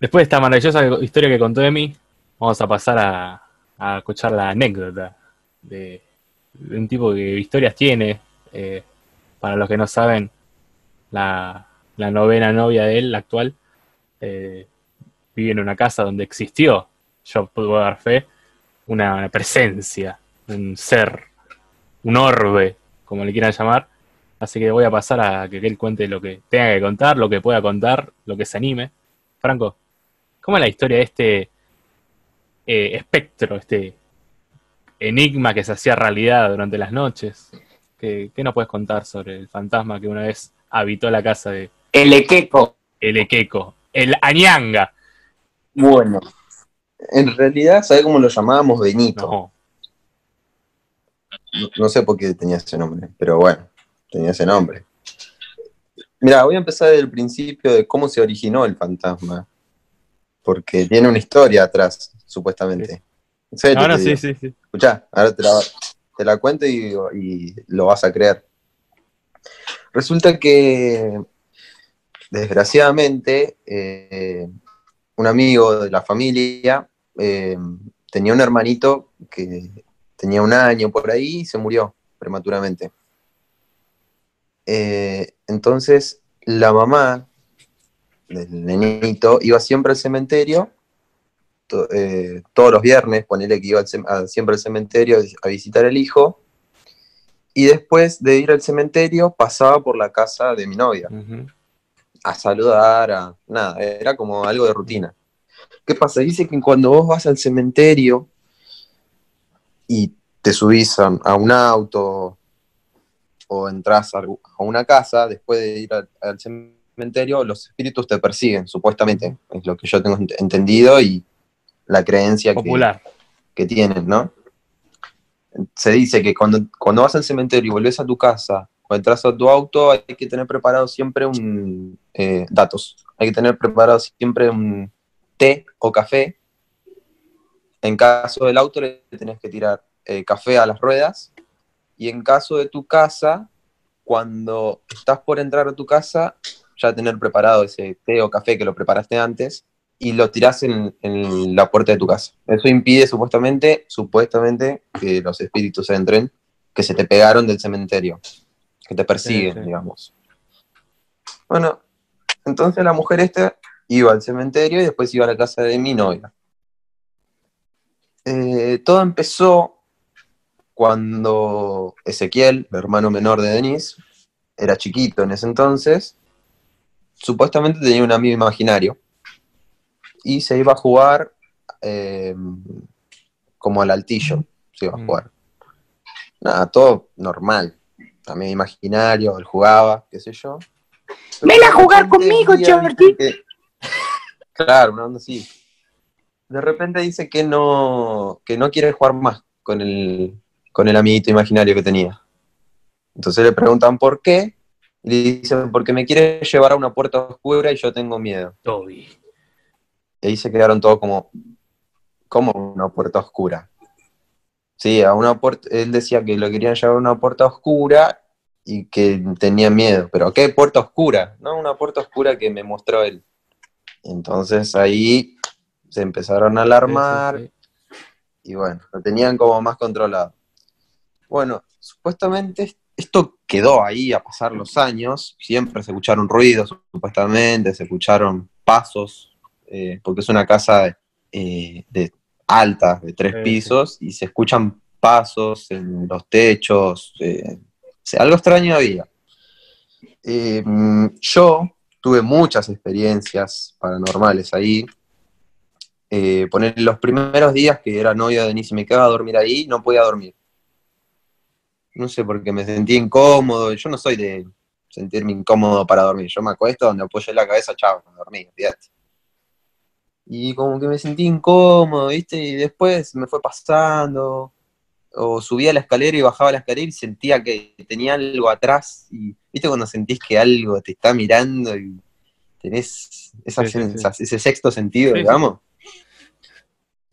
Después de esta maravillosa historia que contó Emi, vamos a pasar a, escuchar la anécdota de, de un tipo que historias tiene. eh, para los que no saben, la, la novena novia de él, la actual, eh, vive en una casa donde existió, yo puedo dar fe, una presencia, un ser, un orbe, como le quieran llamar. Así que voy a pasar a que él cuente lo que tenga que contar, lo que pueda contar, lo que se anime. Franco, ¿cómo es la historia de este eh, espectro, este enigma que se hacía realidad durante las noches? ¿Qué, qué nos puedes contar sobre el fantasma que una vez habitó la casa de El equeco. el Equeco, el Añanga? Bueno, en realidad, ¿sabes cómo lo llamábamos? Benito. No, No, no sé por qué tenía ese nombre, pero bueno, tenía ese nombre. Mira, voy a empezar desde el principio de cómo se originó el fantasma. Porque tiene una historia atrás, supuestamente. En serio, ahora sí, sí, sí. Escuchá, ahora te la, te la cuento y, y lo vas a creer. Resulta que, desgraciadamente, eh, un amigo de la familia eh, tenía un hermanito que tenía un año por ahí y se murió prematuramente. Eh, entonces, la mamá del nenito iba siempre al cementerio to- eh, todos los viernes, ponele que iba al a- siempre al cementerio a visitar al hijo, y después de ir al cementerio pasaba por la casa de mi novia a saludar, a nada, era como algo de rutina. ¿Qué pasa? Dice que cuando vos vas al cementerio y te subís a, a un auto o entras a, a una casa, después de ir al, al cementerio, los espíritus te persiguen, supuestamente. Es lo que yo tengo ent- entendido y la creencia que, Popular. que tienen, ¿no? Se dice que cuando, cuando vas al cementerio y volvés a tu casa o entras a tu auto, hay que tener preparado siempre un eh, datos. Hay que tener preparado siempre un té o café. En caso del auto le tenés que tirar eh, café a las ruedas. Y en caso de tu casa, cuando estás por entrar a tu casa, ya tener preparado ese té o café que lo preparaste antes y lo tirás en, en la puerta de tu casa. Eso impide supuestamente, supuestamente, que los espíritus entren, que se te pegaron del cementerio, que te persiguen, Sí, sí. digamos. Bueno, entonces la mujer esta iba al cementerio y después iba a la casa de mi novia. Eh, todo empezó cuando Ezequiel, el hermano menor de Denise, era chiquito en ese entonces, supuestamente tenía un amigo imaginario y se iba a jugar eh, como al altillo, se iba a Mm. jugar. Nada, todo normal. También imaginario, él jugaba, qué sé yo. Ven a jugar conmigo, Jordi. que- Claro, una onda así. De repente dice que no, que no quiere jugar más con el, con el amiguito imaginario que tenía. Entonces le preguntan por qué, le dicen, porque me quiere llevar a una puerta oscura y yo tengo miedo. Toby. Y ahí se quedaron todos como, como una puerta oscura. Sí, a una puerta, él decía que lo querían llevar a una puerta oscura y que tenía miedo. Pero ¿qué puerta oscura? No, una puerta oscura que me mostró él. Entonces ahí se empezaron a alarmar Sí, sí, y bueno, lo tenían como más controlado. Bueno, supuestamente esto quedó ahí a pasar los años, siempre se escucharon ruidos, supuestamente, se escucharon pasos, eh, porque es una casa eh, de alta, de tres Sí, sí. pisos, y se escuchan pasos en los techos, eh, algo extraño había. Eh, yo tuve muchas experiencias paranormales ahí, eh, poner los primeros días que era novia de Denise y me quedaba a dormir ahí, no podía dormir. No sé, porque me sentía incómodo. Yo no soy de sentirme incómodo para dormir. Yo me acuesto donde apoyé la cabeza, chao, me dormí, olvídate. Y como que me sentí incómodo, ¿viste? Y después me fue pasando. O subía la escalera y bajaba la escalera y sentía que tenía algo atrás. Y, ¿viste? Cuando sentís que algo te está mirando y tenés esa Sí, sí, sí. sensa- ese sexto sentido, digamos.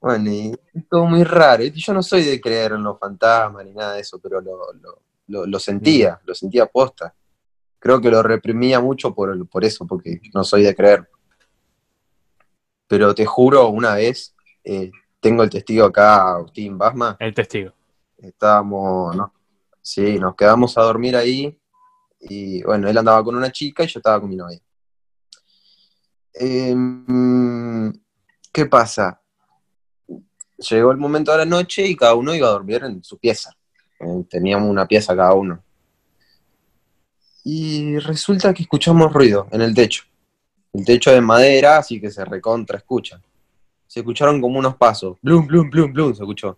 Bueno, y es todo muy raro. Yo no soy de creer en los fantasmas ni nada de eso, pero lo, lo- lo- lo sentía, lo sentía posta. Creo que lo reprimía mucho por, por eso, porque no soy de creer. pero te juro, una vez, eh, tengo el testigo acá, Agustín Basma, El testigo. estábamos, no, sí, nos quedamos a dormir ahí, y bueno, él andaba con una chica y yo estaba con mi novia. Em, ¿Qué pasa? Llegó el momento de la noche y cada uno iba a dormir en su pieza. Eh, Teníamos una pieza cada uno. Y resulta que escuchamos ruido en el techo. El techo de madera, así que se recontra escucha. Se escucharon como unos pasos. Blum, blum, blum, blum, se escuchó.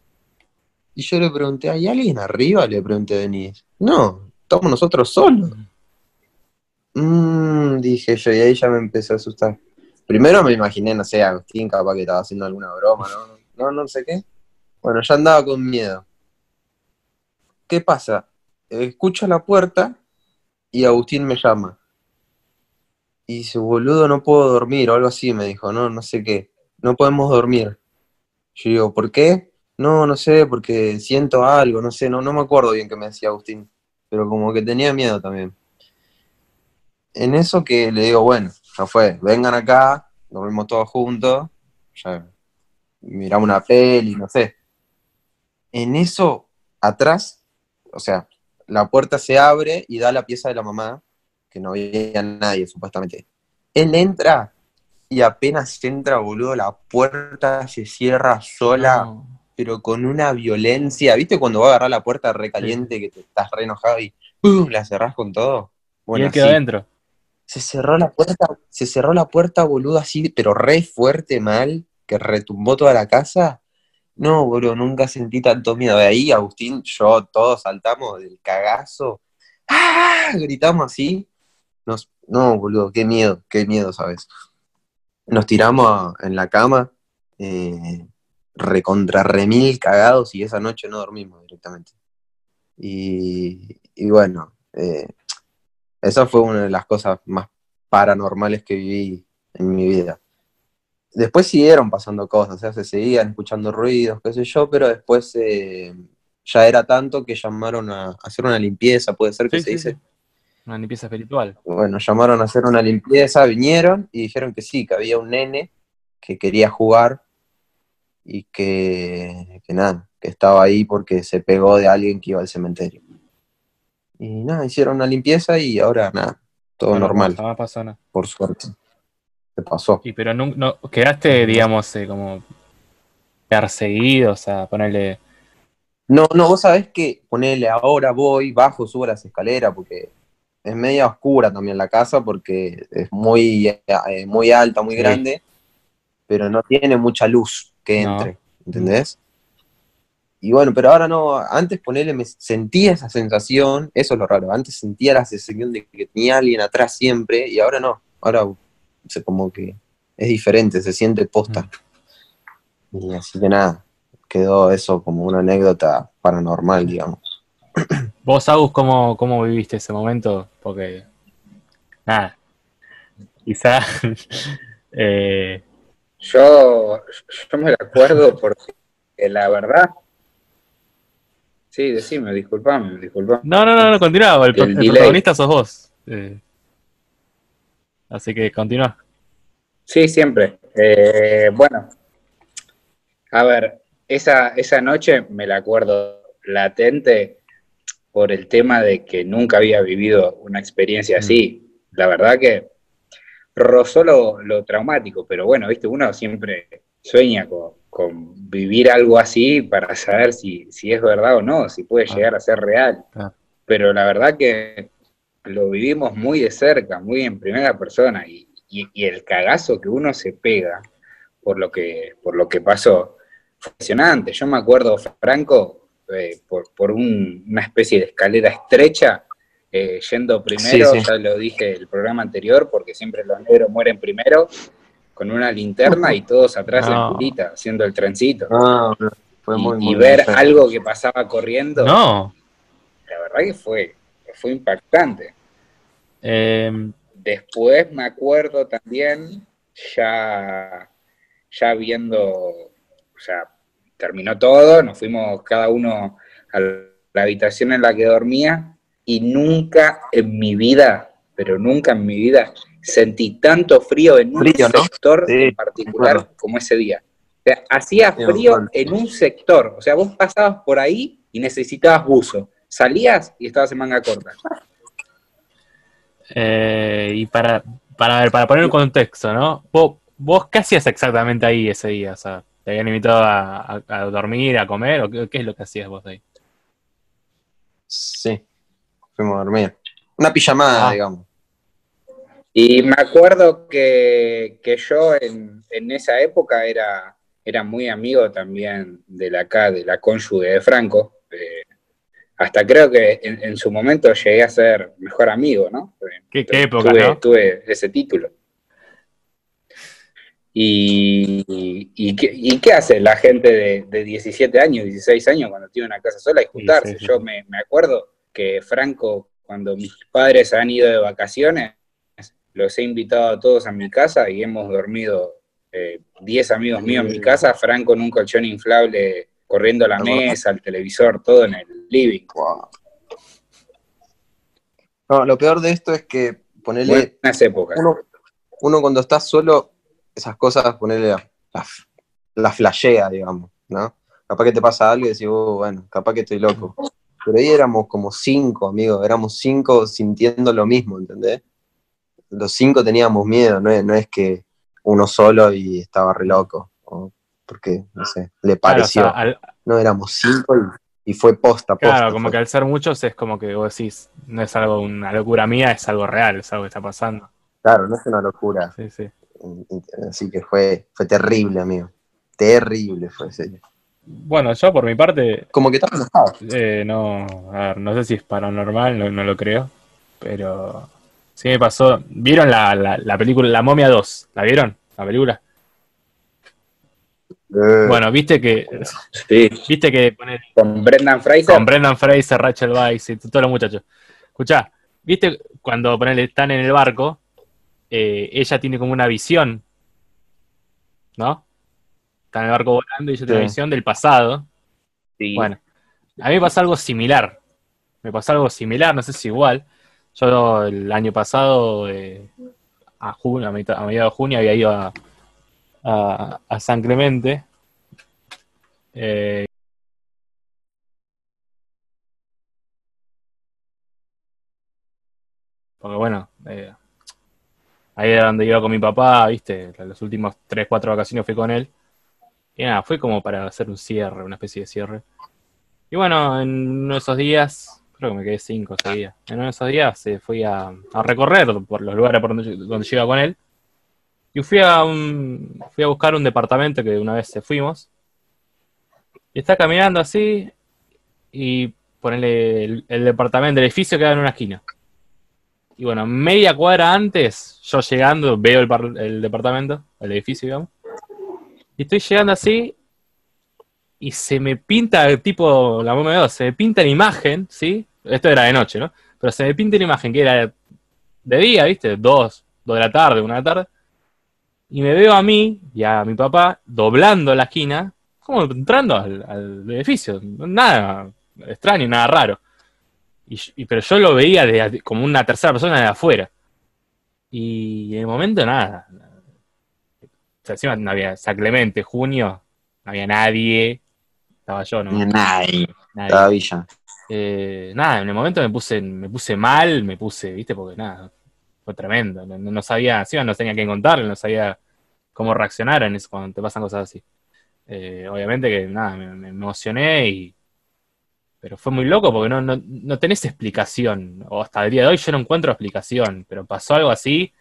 Y yo le pregunté, ¿hay alguien arriba? Le pregunté a Denise. No, estamos nosotros solos. Mmm, dije yo, y ahí ya me empecé a asustar. Primero me imaginé, no sé, Agustín capaz que estaba haciendo alguna broma, ¿no? No, no sé qué. Bueno, ya andaba con miedo. ¿Qué pasa? Escucho la puerta y Agustín me llama. Y dice, boludo, no puedo dormir, o algo así, me dijo, no, no sé qué. No podemos dormir. Yo digo, ¿por qué? No, no sé, porque siento algo, no sé, no, no me acuerdo bien qué me decía Agustín, pero como que tenía miedo también. En eso que le digo, bueno, ya fue, vengan acá, dormimos todos juntos, ya miramos una peli, no sé. En eso, atrás, o sea, la puerta se abre y da a la pieza de la mamá, que no había nadie, supuestamente. Él entra y apenas entra, boludo, la puerta se cierra sola, No. pero con una violencia. ¿Viste cuando va a agarrar la puerta recaliente, que te estás re enojado y ¡pum! la cerrás con todo? y Bueno, él quedó adentro. Se cerró la puerta, se cerró la puerta, boludo, así, pero re fuerte, mal, que retumbó toda la casa. No, boludo, nunca sentí tanto miedo. De ahí, Agustín, yo, todos saltamos del cagazo. ¡Ah! Gritamos así. Nos, no, boludo, qué miedo, qué miedo, ¿sabes? Nos tiramos en la cama, eh, recontra remil cagados, y esa noche no dormimos directamente. Y, y bueno, eh, esa fue una de las cosas más paranormales que viví en mi vida. Después siguieron pasando cosas, o sea, se seguían escuchando ruidos, qué sé yo, pero después eh, ya era tanto que llamaron a hacer una limpieza, puede ser que Sí, se sí, dice. sí. Una limpieza espiritual. Bueno, llamaron a hacer una limpieza, vinieron y dijeron que sí, que había un nene que quería jugar y que, que nada, que estaba ahí porque se pegó de alguien que iba al cementerio. Y nada, hicieron una limpieza y ahora nada, todo normal, Jamás pasó nada. por suerte. Pasó. Y pero no, no- quedaste, digamos, eh, como perseguido, o sea, ponerle. No, no, vos sabés que ponele ahora voy, bajo, subo las escaleras porque es media oscura también la casa porque es muy, eh, muy alta, muy Sí. grande, pero no tiene mucha luz que No. entre, ¿entendés? Y bueno, pero ahora no, antes ponele, me sentía esa sensación, eso es lo raro, antes sentía la sensación de que tenía alguien atrás siempre y ahora no, ahora se como que es diferente, se siente posta. Y así que nada, quedó eso como una anécdota paranormal, digamos. Vos, Agus, ¿cómo, cómo viviste ese momento? Porque, nada, quizá eh, Yo, yo me lo acuerdo porque la verdad. Sí, decime, disculpame, disculpame. No, no, no, no, continúa. El, protagonista sos vos. Eh, así que continúa. Sí, siempre. Eh, bueno, a ver, esa, esa noche me la acuerdo latente por el tema de que nunca había vivido una experiencia así. La verdad que rozó lo, lo traumático, pero bueno, viste, uno siempre sueña con, con vivir algo así para saber si, si es verdad o no, si puede Ah. llegar a ser real. Claro. Pero la verdad que lo vivimos muy de cerca, muy en primera persona, y, y- y el cagazo que uno se pega por lo que, por lo que pasó, fue impresionante. Yo me acuerdo, Franco, eh, por, por un- una especie de escalera estrecha, eh, yendo primero, Sí, sí. ya lo dije el programa anterior, porque siempre los negros mueren primero, con una linterna y todos atrás No. en pulita, haciendo el trencito. Fue y, muy, y muy ver algo que pasaba corriendo, No. la verdad que fue, fue impactante. Eh, Después me acuerdo también, ya, ya viendo, o sea, terminó todo, nos fuimos cada uno a la habitación en la que dormía y nunca en mi vida pero nunca en mi vida sentí tanto frío en un Frío, ¿no? sector Sí, en particular como ese día. O sea, hacía frío en un sector. O sea, vos pasabas por ahí y necesitabas buzo. Salías y estabas en manga corta. Eh, y para, para, ver, para poner un contexto, ¿no? ¿Vos, ¿Vos qué hacías exactamente ahí ese día? O sea, ¿te habían invitado a, a- a dormir, a comer? ¿O qué, qué es lo que hacías vos ahí? Sí, fuimos a dormir. Una pijamada, Ah. digamos. Y me acuerdo que, que yo en, en esa época era, era muy amigo también de la acá, de la cónyuge de Franco. Eh, hasta creo que en, en su momento llegué a ser mejor amigo, ¿no? ¿Qué, qué época, tuve, no? tuve ese título. Y, y, qué, y qué hace la gente de, de 17 años, 16 años cuando tiene una casa sola y juntarse? sí, sí. Yo me, me acuerdo que Franco, cuando mis padres han ido de vacaciones, los he invitado a todos a mi casa y hemos dormido eh, 10 amigos míos en mi casa, Franco en un colchón inflable, corriendo la No. mesa, el televisor, todo en el living. Wow. No, lo peor de esto es que ponerle Buenas épocas. uno, uno cuando está solo, esas cosas, ponerle la, la, la flashea, digamos, ¿no? Capaz que te pasa algo y decís, "Oh, bueno, capaz que estoy loco. Pero ahí éramos como cinco, amigos, éramos cinco sintiendo lo mismo, ¿entendés? Los cinco teníamos miedo, no es, no es que uno solo y estaba re loco, porque, no sé, le Claro, o pareció. sea, al- No, éramos cinco y, y fue posta, posta. claro, como fue. que al ser muchos es como que vos decís, no es algo, una locura mía, es algo real, es algo que está pasando. Claro, no es una locura. Sí, sí. Así que fue, fue terrible, amigo. Terrible fue ese. Bueno, yo por mi parte, Como que estaba enojado. eh, no, a ver, no sé si es paranormal, no, no lo creo, pero sí me pasó. ¿Vieron la, la, la película La Momia 2? ¿La vieron? ¿La película? Eh, Bueno, viste que, Sí, viste que pone con Brendan Fraser. con Brendan Fraser, Rachel Weisz y todos los muchachos. Escuchá, viste cuando ponele, están en el barco, eh, ella tiene como una visión, ¿no? Está en el barco volando y ella tiene una Sí. visión del pasado. Sí. Bueno, a mí me pasó algo similar. Me pasó algo similar, no sé si igual. Yo el año pasado, eh, a, junio, a, mitad- a mediados de junio, había ido a, a- San Clemente. Eh, porque bueno, eh, ahí era donde iba con mi papá, viste, los últimos 3, 4 vacaciones fui con él. Y nada, fue como para hacer un cierre, una especie de cierre. Y bueno, en uno de esos días, creo que me quedé cinco o seis días. En uno de esos días eh, fui a, a recorrer por los lugares por donde, donde yo con él. Y fui a un, fui a buscar un departamento que una vez fuimos. Y está caminando así. Y ponele el, departamento, el edificio queda en una esquina. Y bueno, media cuadra antes, yo llegando, veo el departamento, el edificio, digamos. Y estoy llegando así y se me pinta, tipo, la momia 2, se me pinta la imagen, ¿sí? Esto era de noche, ¿no? Pero se me pinta la imagen que era de día, ¿viste? Dos, dos de la tarde, una de la tarde. Y me veo a mí y a mi papá doblando la esquina, como entrando al, al edificio. Nada extraño, nada raro. Y, y- pero yo lo veía de- como una tercera persona de afuera. Y en el momento nada. O sea, encima no había San Clemente, junio, no había nadie. Estaba yo, ¿no? Nadie. Nadie. Estaba Villa. Eh, nada, en el momento me puse, me puse mal, me puse, viste, porque nada, fue tremendo. No, sabía, encima no tenía que contarle, no sabía cómo reaccionar en eso cuando te pasan cosas así. Eh, obviamente que nada, me, emocioné y. Pero fue muy loco porque no, no, no tenés explicación. O hasta el día de hoy yo no encuentro explicación. Pero pasó algo así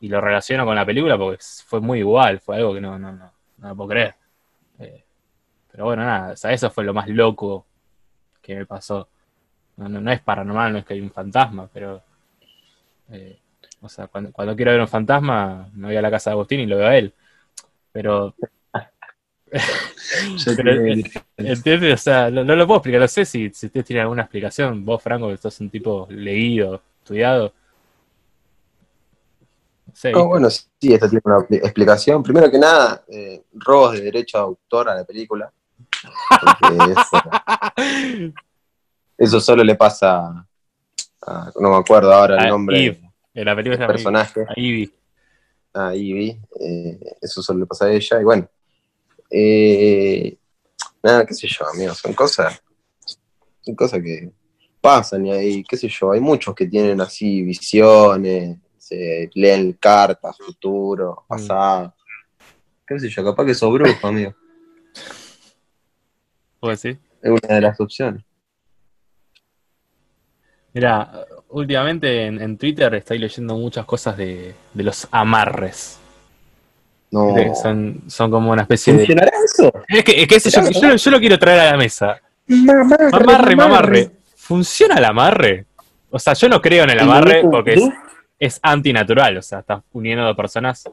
y lo relaciono con la película porque fue muy igual. Fue algo que no, no, no, no puedo creer. Eh, pero bueno, nada, o sea, eso fue lo más loco que me pasó. No, no, no es paranormal, no es que hay un fantasma, pero. eh, o sea, cuando, cuando quiero ver un fantasma, me voy a la casa de Agustín y lo veo a él. Pero. pero, eh, ¿Entiendes? O sea, no, no lo puedo explicar. No sé si, si ustedes tienen alguna explicación. Vos, Franco, que sos un tipo leído, estudiado. No, bueno, sí, esto tiene una expli- explicación. Primero que nada, eh, robos de derecho de autor a la película. Porque eso, eso solo le pasa a, no me acuerdo ahora el A nombre. Eve. En la película el se llama personaje. Ivy. a Ivy, eh, eso solo le pasa a ella, y bueno, eh, nada, qué sé yo, amigos, son cosas, son cosas que pasan y ahí, qué sé yo, hay muchos que tienen así visiones, se leen cartas, futuro, pasado, qué sé yo, capaz que sos brujo, amigo, ¿Puedo decir? es una de las opciones. Mira, últimamente en, en Twitter estoy leyendo muchas cosas de, de los amarres. No, Son, son como una especie de. ¿funcionará eso? Es que, es que eso yo, yo lo- yo lo quiero traer a la mesa. Amarre, mamarre. ¿Funciona el amarre? O sea, yo no creo en el amarre porque es, es antinatural. O sea, estás uniendo a dos personas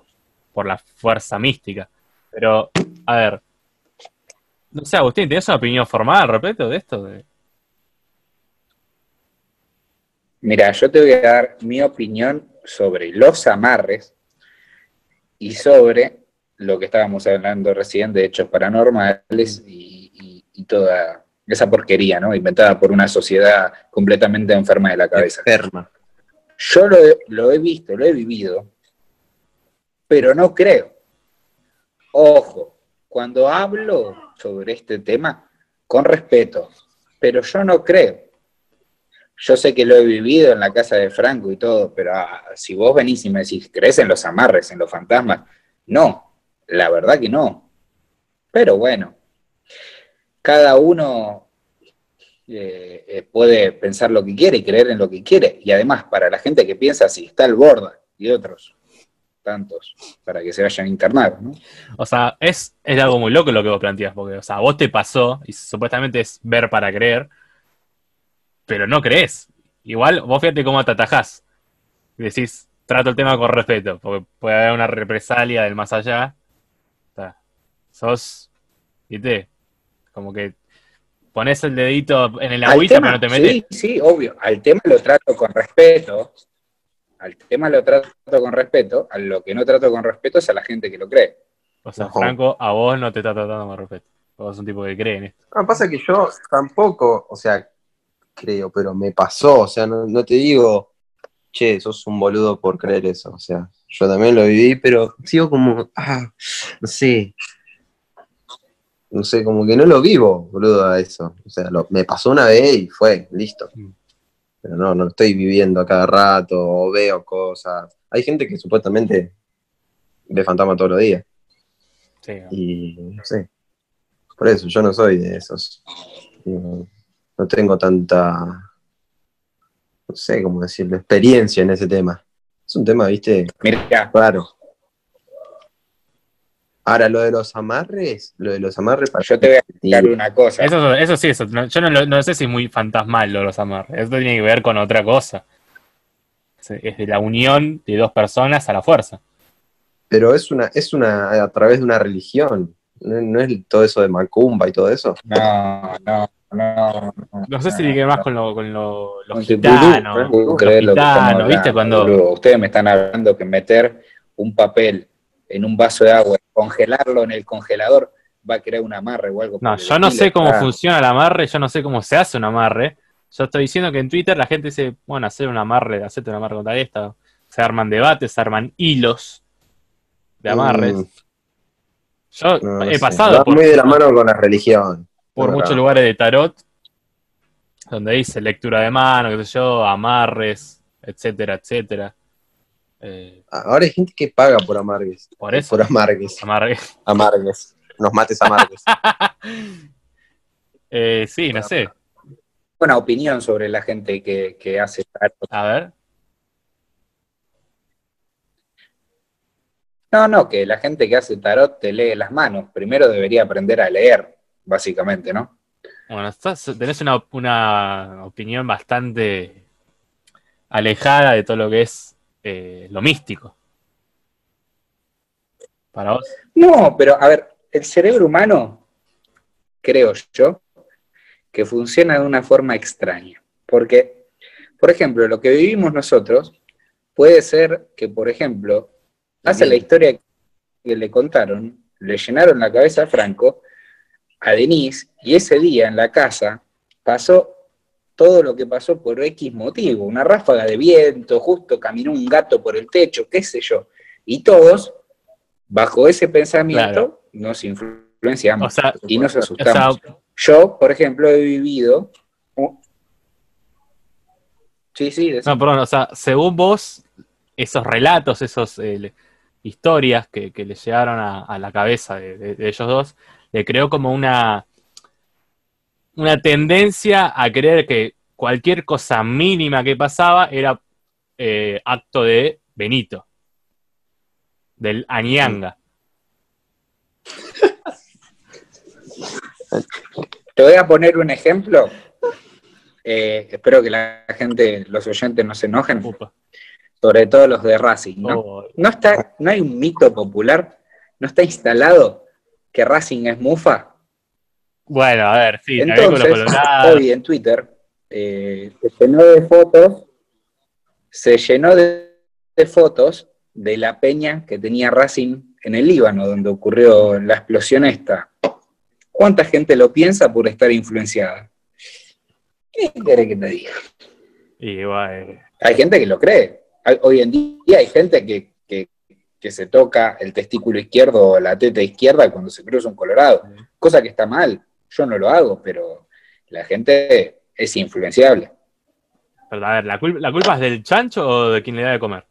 por la fuerza mística. Pero, a ver. No sé, Agustín, ¿tienes una opinión formal al respecto de esto? De- Mira, yo te voy a dar mi opinión sobre los amarres y sobre lo que estábamos hablando recién de hechos paranormales y, y- y toda esa porquería, ¿no? Inventada por una sociedad completamente enferma de la cabeza. Enferma. Yo lo he, lo he visto, lo he vivido, pero no creo. Ojo, cuando hablo sobre este tema, con respeto, pero yo no creo. Yo sé que lo he vivido en la casa de Franco y todo, pero ah, si vos venís y me decís, ¿crees en los amarres, en los fantasmas? No, la verdad que no. Pero bueno, cada uno eh, eh, puede pensar lo que quiere y creer en lo que quiere. Y además, para la gente que piensa así, está el Borda y otros tantos, para que se vayan a internar, ¿no? O sea, es, es algo muy loco lo que vos planteas, porque, o sea, vos te pasó, y supuestamente es ver para creer, pero no crees. Igual, vos fíjate cómo te atajás. Y decís, trato el tema con respeto, porque puede haber una represalia del más allá. Sea, sos, viste, como que pones el dedito en el agüita, tema, pero no te metes. Sí, sí, obvio. Al tema lo trato con respeto. Al tema lo trato con respeto. A lo que no trato con respeto es a la gente que lo cree. O sea, Ojo. Franco, a vos no te está tratando con respeto. Vos sos un tipo que cree en esto. Ah, pasa que yo tampoco, o sea, creo, pero me pasó, o sea, no, no te digo, che, sos un boludo por creer eso, o sea, yo también lo viví, pero sigo como, ah, no sé, no sé, como que no lo vivo, boludo, a eso, o sea, lo- me pasó una vez y fue, listo, Mm. pero no, no lo estoy viviendo a cada rato, o veo cosas, hay gente que supuestamente ve fantasma todos los días, Sí, y no sé. Por eso, yo no soy de esos. No tengo tanta, no sé cómo decirlo, experiencia en ese tema. Es un tema, viste, Mira, raro. Ahora, lo de los amarres, lo de los amarres para yo te voy a explicar una cosa. Eso, eso sí, eso. no- yo no, no sé si es muy fantasmal lo de los amarres. Eso tiene que ver con otra cosa. Es es de la unión de dos personas a la fuerza. Pero es una, es una, a través de una religión. No, no es todo eso de Macumba y todo eso. No, no, no. No sé si ver más con, lo, con lo- los Con tu gitanos. los creer lo que estamos gitanos, ¿viste? Cuando. Ustedes me están hablando que meter un papel en un vaso de agua, congelarlo en el congelador, va a crear un amarre o algo. No, yo no estilo. sé cómo Ah, funciona el amarre, yo no sé cómo se hace un amarre. Yo estoy diciendo que en Twitter la gente dice, bueno, hacer un amarre, hacerte un amarre contra esta. Se arman debates, se arman hilos de amarres. Mm, Yo no, no he sé. pasado por, muy de la mano con la religión. por No, muchos no. lugares de tarot donde dice lectura de mano, qué sé yo, amarres, etcétera, etcétera. Eh, Ahora hay gente que paga por amargues. por eso, Por amargues. amarre. Amargues. Nos mates amargues. Eh, sí, no sé. Una opinión sobre la gente que, que hace tarot. A ver. No, no, que la gente que hace tarot te lee las manos. Primero debería aprender a leer, básicamente, ¿no? Bueno, estás- tenés una, una opinión bastante alejada de todo lo que es eh, lo místico. Para vos. No, pero a ver, el cerebro humano, creo yo, que funciona de una forma extraña. Porque, por ejemplo, lo que vivimos nosotros puede ser que, por ejemplo, hace la historia que le contaron, le llenaron la cabeza a Franco, a Denise, y ese día en la casa pasó todo lo que pasó por X motivo, una ráfaga de viento, justo caminó un gato por el techo, qué sé yo. Y todos, bajo ese pensamiento, Claro. nos influenciamos O sea, y nos o asustamos. sea, Yo, por ejemplo, he vivido... Sí, sí, no, perdón, o sea, según vos, esos relatos, esas historias que, que le llegaron a, a la cabeza de, de- de ellos dos, le creó como una, una tendencia a creer que cualquier cosa mínima que pasaba era eh, acto de Benito, del Añanga. Te voy a poner un ejemplo. Eh, espero que la gente, los oyentes no se enojen, Upa. Sobre todo los de Racing, ¿no? Oh, No, está, no hay un mito popular, no está instalado que Racing es mufa. Bueno, a ver, sí, Entonces, hoy en Twitter eh, se llenó de fotos, se llenó de, de fotos de la peña que tenía Racing en el Líbano, donde ocurrió la explosión esta. ¿Cuánta gente lo piensa por estar influenciada? ¿Qué querés que te diga? Y bueno, Hay gente que lo cree. Hay- Hoy en día hay gente que, que- que se toca el testículo izquierdo o la teta izquierda cuando se cruza un colorado, cosa que está mal. Yo no lo hago, pero la gente es influenciable. pero a ver, ¿la culpa, ¿la culpa es del chancho o de quien le da de comer?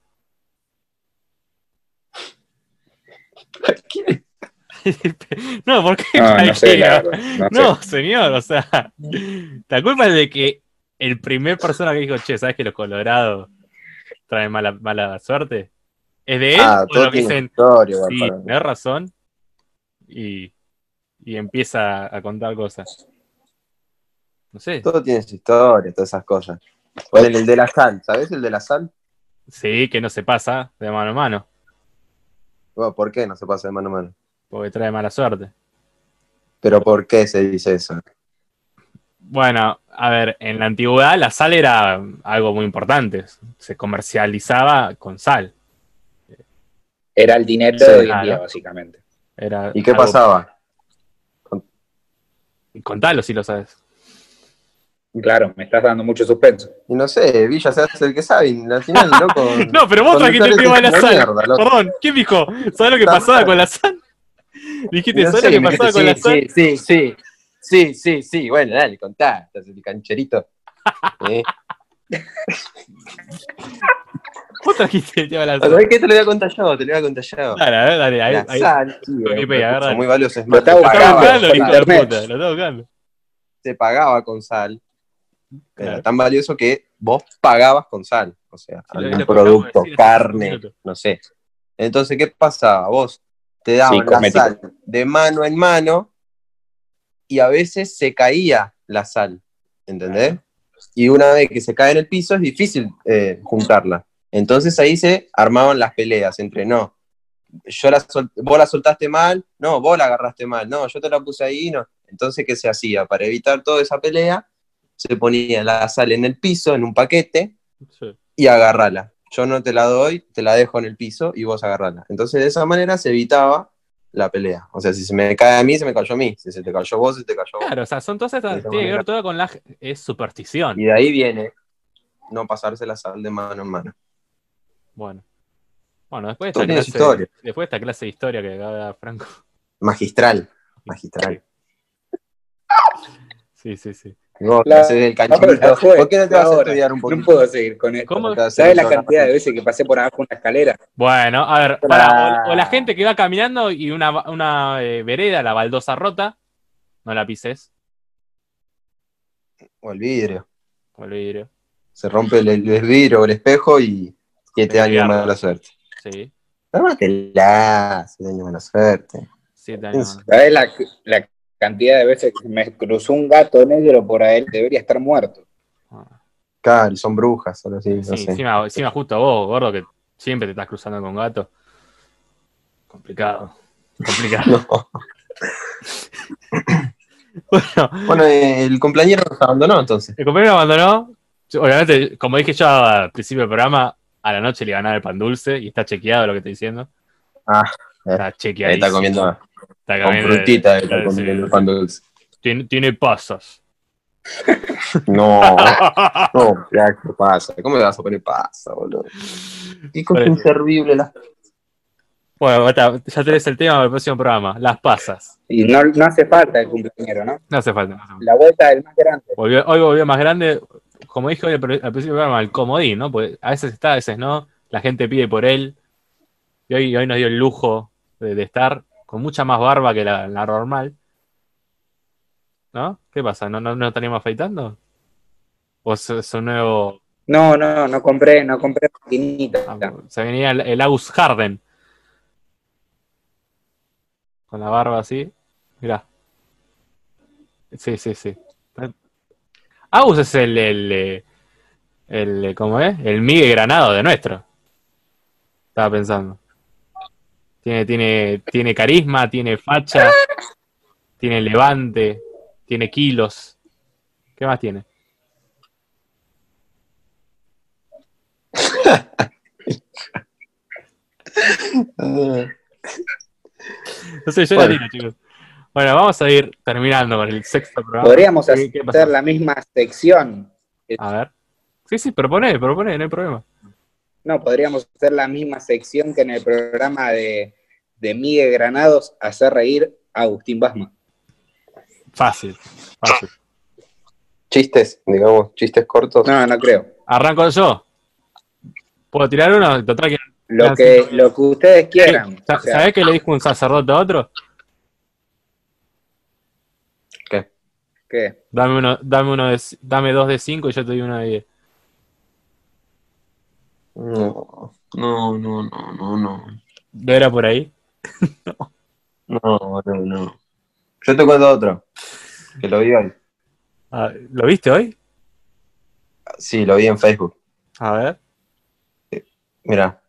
no, ¿por qué? No, no sé, la cualquiera? verdad, no sé. No, señor, o sea, la culpa es de que el primer persona que dijo, che, ¿sabes que los colorados traen mala, mala suerte? ¿Es de él Ah, o todo lo que tiene dicen, historia, sí, tenés razón? Y, y empieza a contar cosas. No sé, Todo tiene su historia, todas esas cosas. Ponele el de la sal, ¿sabes el de la sal? sí, que no se pasa de mano a mano, Bueno, ¿Por qué no se pasa de mano a mano? porque trae mala suerte. Pero ¿por qué se dice eso? Bueno, a ver, en la antigüedad la sal era algo muy importante, se comercializaba con sal. Era el dinero Sí, de hoy en claro. día, básicamente. Era ¿Y qué algo- pasaba? Contalo si lo sabes. Claro, me estás dando mucho suspenso. Y no sé, Villa se hace el que sabe, y al final, loco. No, pero vos con trajiste el tema de la sal. mierda. Perdón, ¿quién dijo? ¿Sabes lo que pasaba con la sal? Dijiste, No ¿sabes lo que pasaba con la sal? Sí, sí, sí. Sí, sí, sí. Bueno, dale, contá. Estás el cancherito. ¿Eh? Vos trajiste el tema de la sal. ¿Sabés qué te lo voy a contar yo? Te lo voy a contar yo. Dale, a ver, dale, ahí, La ahí. sal, Wikipedia, son muy valiosos. Lo está buscando. lo estaba buscando. se pagaba con sal. Claro. Era tan valioso que vos pagabas con sal. O sea, Sí, algún producto, decir carne, no sé. Entonces, ¿qué pasaba? Vos te daban Sí, la sal de mano en mano y a veces se caía la sal. ¿Entendés? Y una vez que se cae en el piso es difícil eh, juntarla. Entonces ahí se armaban las peleas entre no. Yo la sol- vos la soltaste mal, no, vos la agarraste mal, no, yo te la puse ahí, no. Entonces, ¿qué se hacía? Para evitar toda esa pelea, se ponía la sal en el piso, en un paquete, Sí. y agarrala. Yo no te la doy, te la dejo en el piso y vos agarrala. Entonces, de esa manera se evitaba la pelea. O sea, si se me cae a mí, se me cayó a mí. Si se te cayó a vos, se te cayó a vos. Claro, o sea, son todas estas, tiene que ver todo con la es superstición. Y de ahí viene no pasarse la sal de mano en mano. Bueno. Bueno, después de esta clase, historia. después de esta clase de historia que acaba de dar Franco. Magistral. Magistral. Sí, sí, sí. Vos La- haces el ¿Por qué no te vas a estudiar un poquito? No puedo seguir con esto. Te ¿Sabes la cantidad de veces que pasé por abajo una escalera? Bueno, a ver, para, o, o la gente que va caminando y una, una eh, vereda, la baldosa rota, no la pises, O el vidrio. con el vidrio. Se rompe el, el vidrio o el espejo y años de diablo. mala suerte. Sí, Tómatela, siete años de mala suerte. siete años. ¿Sabes la, la cantidad de veces que me cruzó un gato negro por ahí? Debería estar muerto. Claro, y son brujas, solo así, no Sí, sé. encima, encima justo vos, gordo, que siempre te estás cruzando con gato. Complicado. Complicado. No. bueno, Bueno, el compañero nos abandonó entonces. el compañero abandonó. Yo, Obviamente, como dije yo al principio del programa, a la noche le ganaba el pan dulce y está chequeado lo que estoy diciendo. Ah, Está Ahí chequeado. está comiendo Está con comiendo- frutita, está comiendo sí. pan dulce. Tiene, tiene pasas. No, no, ya, ¿qué pasa? ¿Cómo le vas a poner pasa, boludo? Qué cosa Parece. inservible la Bueno, está, ya tenés el tema para el próximo programa. Las pasas. Y no, no hace falta el cumpleañero, ¿no? No hace falta. no hace falta. La vuelta del más grande. Volvió- hoy volvió más grande, como dije hoy al principio del programa, el comodín, ¿no? Porque a veces está, a veces no. La gente pide por él. Y hoy, hoy nos dio el lujo de, de estar con mucha más barba que la, la normal. ¿No? ¿Qué pasa? ¿No, no, no estaríamos afeitando? ¿O es, un nuevo... No, no, no compré, no compré maquinita. ah, Se venía el, el Agus Harden. Con la barba así. Mirá. Sí, sí, sí. Agus es el, el, el, ¿cómo es? El Miguel Granado de nuestro. Estaba pensando. Tiene, tiene, tiene carisma, tiene facha, tiene levante, tiene kilos. ¿Qué más tiene? No sé, yo la Bueno. tiro, chicos. Bueno, vamos a ir terminando con el sexto programa. Podríamos ¿Qué- hacer la misma sección. A ver. Sí, sí, propone, propone, no hay problema. No, podríamos hacer la misma sección que en el programa de, de Miguel Granados, hacer reír a Agustín Basma. Fácil, fácil. Chistes, digamos, chistes cortos. No, no creo. Arranco yo. ¿Puedo tirar uno? Total que- Lo que, lo que ustedes quieran. O sea, ¿Sabés qué le dijo un sacerdote a otro? ¿Qué? ¿qué? Dame uno, dame uno de, dame dos de cinco y yo te doy uno de diez. No, no, no, no, no, no. ¿No era por ahí? No, no, no. Yo te cuento otro. Que lo vi hoy. Ah, ¿Lo viste hoy? Sí, lo vi en Facebook. A ver. Mira.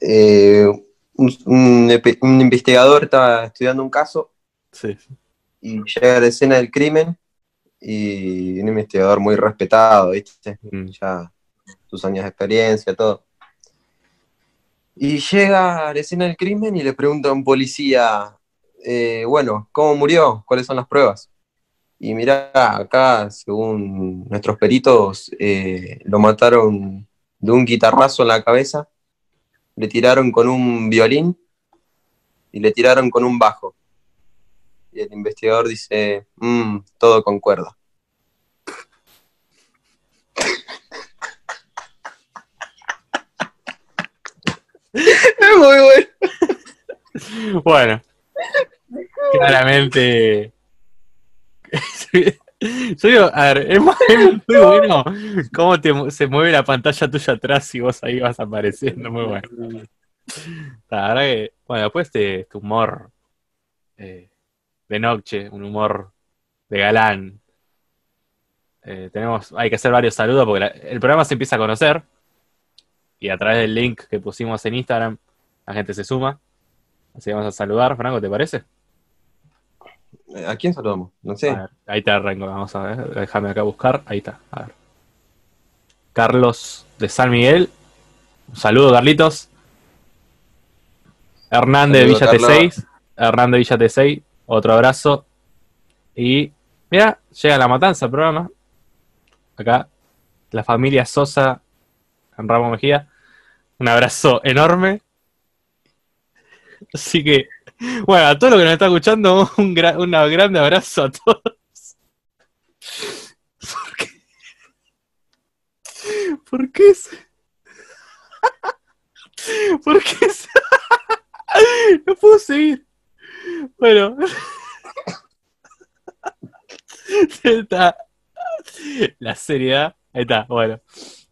Eh, un, un epi- un investigador estaba estudiando un caso Sí. y llega a la escena del crimen y un investigador muy respetado, ¿viste? Mm. Ya sus años de experiencia, todo. Y llega a la escena del crimen y le pregunta a un policía, eh, bueno, ¿cómo murió? ¿Cuáles son las pruebas? Y mira, acá, según nuestros peritos, eh, lo mataron de un guitarrazo en la cabeza, le tiraron con un violín y le tiraron con un bajo. Y el investigador dice, "Mm, todo concuerda. Es muy bueno. Bueno. Claramente. Yo digo, a ver, es muy, bueno cómo te se mueve la pantalla tuya atrás y vos ahí vas apareciendo, muy bueno. La verdad que, bueno, después de este humor eh, de noche, un humor de galán, eh, tenemos, hay que hacer varios saludos porque la- el programa se empieza a conocer y a través del link que pusimos en Instagram la gente se suma. Así que vamos a saludar, Franco, ¿te parece? ¿A quién saludamos? No sé. Ver, ahí te arranco, vamos a ver, déjame acá buscar, ahí está, a ver. Carlos de San Miguel, un saludo Carlitos. Hernán de Villa Carlos. T6, Hernán de Villa T6, otro abrazo. Y mira, llega la matanza programa. Acá, la familia Sosa en Ramos Mejía. Un abrazo enorme. Así que, bueno, a todos los que nos están escuchando, un, gra- un grande abrazo a todos. ¿Por qué? ¿Por qué se... ¿Por qué. No puedo seguir. Bueno. Está. La seriedad. Ahí está, bueno.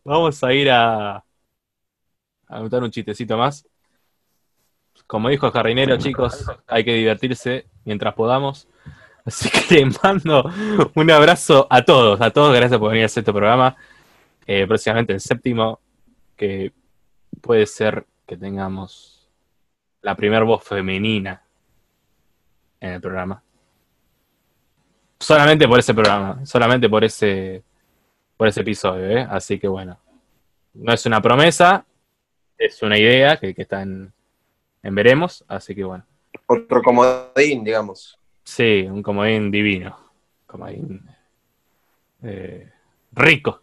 Vamos a ir a... A anotar un chistecito más. Como dijo el jardinero, chicos, hay que divertirse mientras podamos. Así que les mando un abrazo a todos, a todos, gracias por venir a este programa. Eh, próximamente el séptimo, que puede ser que tengamos la primera voz femenina en el programa. Solamente por ese programa, solamente por ese, por ese episodio, ¿eh? Así que bueno, no es una promesa, es una idea que, que está en, en veremos, así que bueno. Otro comodín, digamos. Sí, un comodín divino. Comodín eh, rico.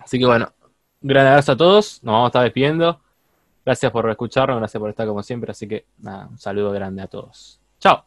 Así que bueno, gran abrazo a todos, nos vamos a estar despidiendo. Gracias por escucharnos, gracias por estar como siempre, así que nada, un saludo grande a todos. Chao.